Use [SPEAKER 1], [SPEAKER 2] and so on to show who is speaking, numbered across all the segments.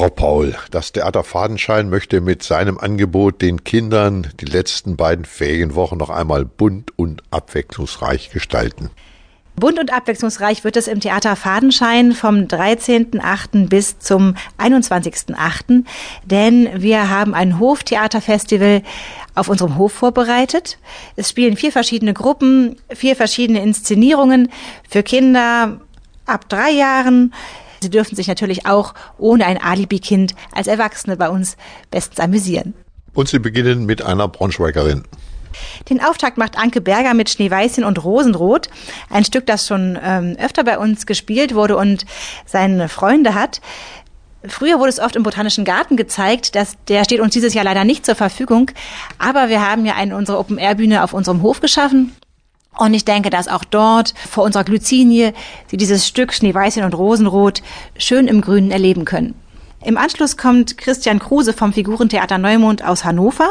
[SPEAKER 1] Frau Paul, das Theater Fadenschein möchte mit seinem Angebot den Kindern die letzten beiden Ferienwochen noch einmal bunt und abwechslungsreich gestalten.
[SPEAKER 2] Bunt und abwechslungsreich wird es im Theater Fadenschein vom 13.8. bis zum 21.8., denn wir haben ein Hoftheaterfestival auf unserem Hof vorbereitet. Es spielen vier verschiedene Gruppen, vier verschiedene Inszenierungen für Kinder ab drei Jahren. Sie dürfen sich natürlich auch ohne ein Alibi-Kind als Erwachsene bei uns bestens amüsieren.
[SPEAKER 1] Und Sie beginnen mit einer Braunschweigerin.
[SPEAKER 2] Den Auftakt macht Anke Berger mit Schneeweißchen und Rosenrot. Ein Stück, das schon ähm, öfter bei uns gespielt wurde und seine Freunde hat. Früher wurde es oft im Botanischen Garten gezeigt, dass der steht uns dieses Jahr leider nicht zur Verfügung. Aber wir haben ja eine unsere Open-Air-Bühne auf unserem Hof geschaffen. Und ich denke, dass auch dort vor unserer Glycinie Sie dieses Stück Schneeweißchen und Rosenrot schön im Grünen erleben können. Im Anschluss kommt Christian Kruse vom Figurentheater Neumond aus Hannover.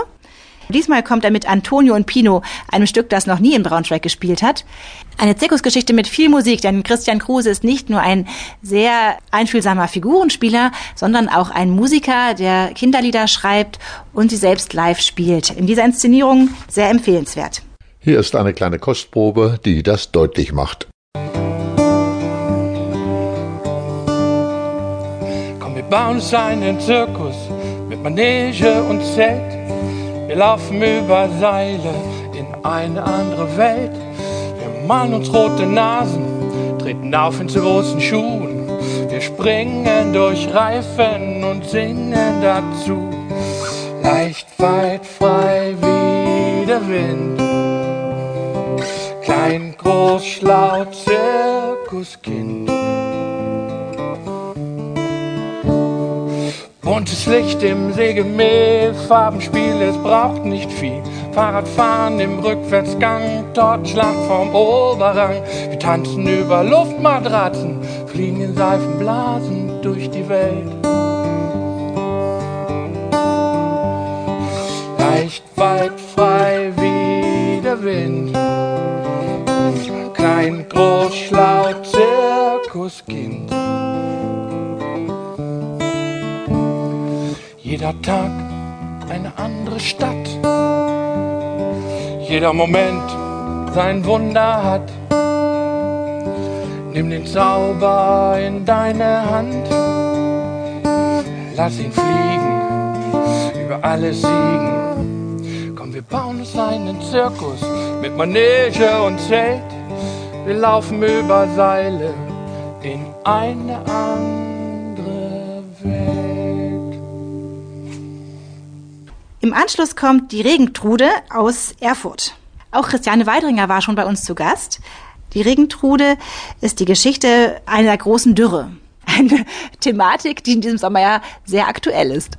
[SPEAKER 2] Diesmal kommt er mit Antonio und Pino, einem Stück, das noch nie in Braunschweig gespielt hat. Eine Zirkusgeschichte mit viel Musik, denn Christian Kruse ist nicht nur ein sehr einfühlsamer Figurenspieler, sondern auch ein Musiker, der Kinderlieder schreibt und sie selbst live spielt. In dieser Inszenierung sehr empfehlenswert.
[SPEAKER 1] Hier ist eine kleine Kostprobe, die das deutlich macht.
[SPEAKER 3] Komm, wir bauen uns einen Zirkus mit Manege und Zelt. Wir laufen über Seile in eine andere Welt. Wir malen uns rote Nasen, treten auf in zu großen Schuhen. Wir springen durch Reifen und singen dazu. Leicht, weit, frei wie der Wind. Klein, groß, schlau, Zirkuskind. Buntes Licht im Sägemehl, Farbenspiel, es braucht nicht viel. Fahrradfahren im Rückwärtsgang, Tortenschlag vom Oberrang. Wir tanzen über Luftmatratzen, fliegen in Seifenblasen durch die Welt. Leicht, weit, Klein, groß, schlau, Zirkuskind. Jeder Tag eine andere Stadt. Jeder Moment sein Wunder hat. Nimm den Zauber in deine Hand. Lass ihn fliegen, über alles siegen. Komm, wir bauen uns einen Zirkus mit Manege und Zelt. Wir laufen über Seile in eine andere Welt.
[SPEAKER 2] Im Anschluss kommt die Regentrude aus Erfurt. Auch Christiane Weidringer war schon bei uns zu Gast. Die Regentrude ist die Geschichte einer großen Dürre. Eine Thematik, die in diesem Sommer ja sehr aktuell ist.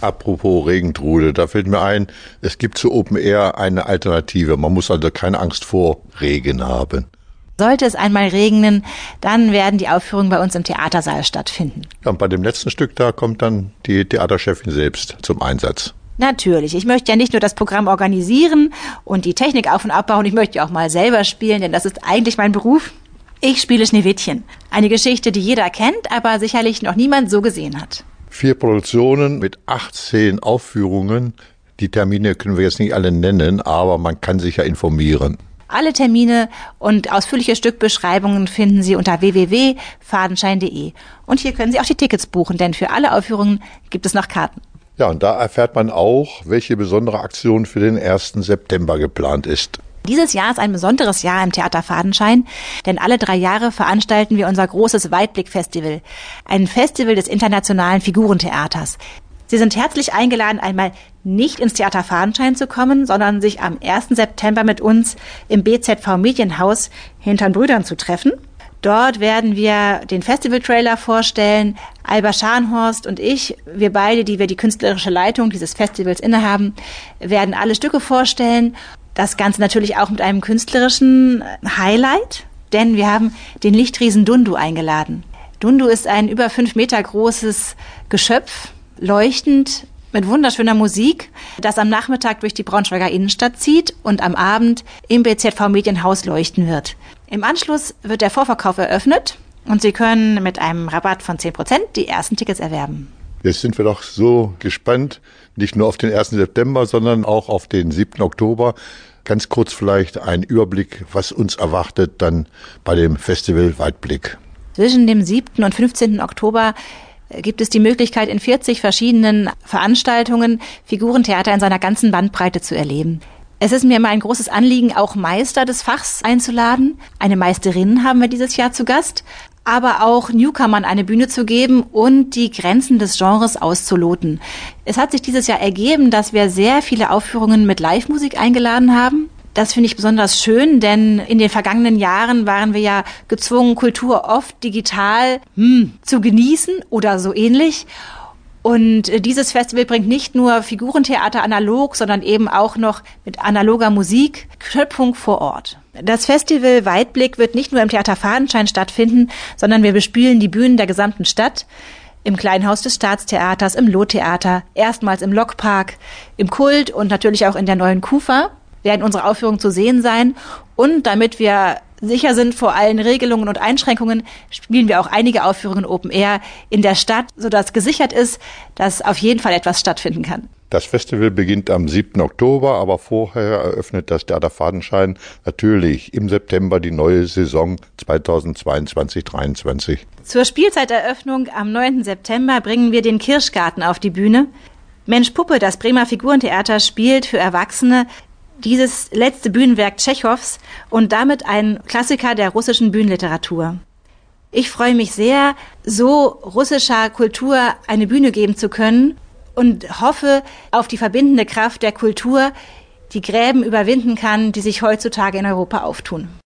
[SPEAKER 1] Apropos Regentrude, da fällt mir ein, es gibt zu Open Air eine Alternative. Man muss also keine Angst vor Regen haben.
[SPEAKER 2] Sollte es einmal regnen, dann werden die Aufführungen bei uns im Theatersaal stattfinden.
[SPEAKER 1] Ja, und bei dem letzten Stück da kommt dann die Theaterchefin selbst zum Einsatz.
[SPEAKER 2] Natürlich. Ich möchte ja nicht nur das Programm organisieren und die Technik auf und abbauen, ich möchte ja auch mal selber spielen, denn das ist eigentlich mein Beruf. Ich spiele Schneewittchen. Eine Geschichte, die jeder kennt, aber sicherlich noch niemand so gesehen hat.
[SPEAKER 1] Vier Produktionen mit 18 Aufführungen. Die Termine können wir jetzt nicht alle nennen, aber man kann sich ja informieren.
[SPEAKER 2] Alle Termine und ausführliche Stückbeschreibungen finden Sie unter www.fadenschein.de. Und hier können Sie auch die Tickets buchen, denn für alle Aufführungen gibt es noch Karten.
[SPEAKER 1] Ja, und da erfährt man auch, welche besondere Aktion für den 1. September geplant ist.
[SPEAKER 2] Dieses Jahr ist ein besonderes Jahr im Theater Fadenschein, denn alle drei Jahre veranstalten wir unser großes Weitblick-Festival, ein Festival des internationalen Figurentheaters. Sie sind herzlich eingeladen, einmal nicht ins Theater Fadenschein zu kommen, sondern sich am 1. September mit uns im BZV Medienhaus Hintern Brüdern zu treffen. Dort werden wir den Festivaltrailer vorstellen. Alba Scharnhorst und ich, wir beide, die wir die künstlerische Leitung dieses Festivals innehaben, werden alle Stücke vorstellen. Das Ganze natürlich auch mit einem künstlerischen Highlight, denn wir haben den Lichtriesen Dundu eingeladen. Dundu ist ein über fünf Meter großes Geschöpf, leuchtend, mit wunderschöner Musik, das am Nachmittag durch die Braunschweiger Innenstadt zieht und am Abend im BZV Medienhaus leuchten wird. Im Anschluss wird der Vorverkauf eröffnet und Sie können mit einem Rabatt von 10% die ersten Tickets erwerben.
[SPEAKER 1] Jetzt sind wir doch so gespannt, nicht nur auf den 1. September, sondern auch auf den 7. Oktober. Ganz kurz vielleicht ein Überblick, was uns erwartet dann bei dem Festival Weitblick.
[SPEAKER 2] Zwischen dem 7. und 15. Oktober gibt es die Möglichkeit, in 40 verschiedenen Veranstaltungen Figurentheater in seiner ganzen Bandbreite zu erleben. Es ist mir immer ein großes Anliegen, auch Meister des Fachs einzuladen. Eine Meisterin haben wir dieses Jahr zu Gast, aber auch Newcomern eine Bühne zu geben und die Grenzen des Genres auszuloten. Es hat sich dieses Jahr ergeben, dass wir sehr viele Aufführungen mit Live-Musik eingeladen haben. Das finde ich besonders schön, denn in den vergangenen Jahren waren wir ja gezwungen, Kultur oft digital hm, zu genießen oder so ähnlich. Und äh, dieses Festival bringt nicht nur Figurentheater analog, sondern eben auch noch mit analoger Musik Schöpfung vor Ort. Das Festival Weitblick wird nicht nur im Theater Fadenschein stattfinden, sondern wir bespielen die Bühnen der gesamten Stadt. Im Kleinhaus des Staatstheaters, im Lohtheater, erstmals im Lokpark, im Kult und natürlich auch in der neuen Kufa werden unsere Aufführungen zu sehen sein. Und damit wir sicher sind vor allen Regelungen und Einschränkungen, spielen wir auch einige Aufführungen Open Air in der Stadt, sodass gesichert ist, dass auf jeden Fall etwas stattfinden kann.
[SPEAKER 1] Das Festival beginnt am 7. Oktober, aber vorher eröffnet das Theater Fadenschein natürlich im September die neue Saison 2022-23.
[SPEAKER 2] Zur Spielzeiteröffnung am 9. September bringen wir den Kirschgarten auf die Bühne. Mensch Puppe, das Bremer Figurentheater spielt für Erwachsene dieses letzte Bühnenwerk Tschechows und damit ein Klassiker der russischen Bühnenliteratur. Ich freue mich sehr, so russischer Kultur eine Bühne geben zu können und hoffe auf die verbindende Kraft der Kultur, die Gräben überwinden kann, die sich heutzutage in Europa auftun.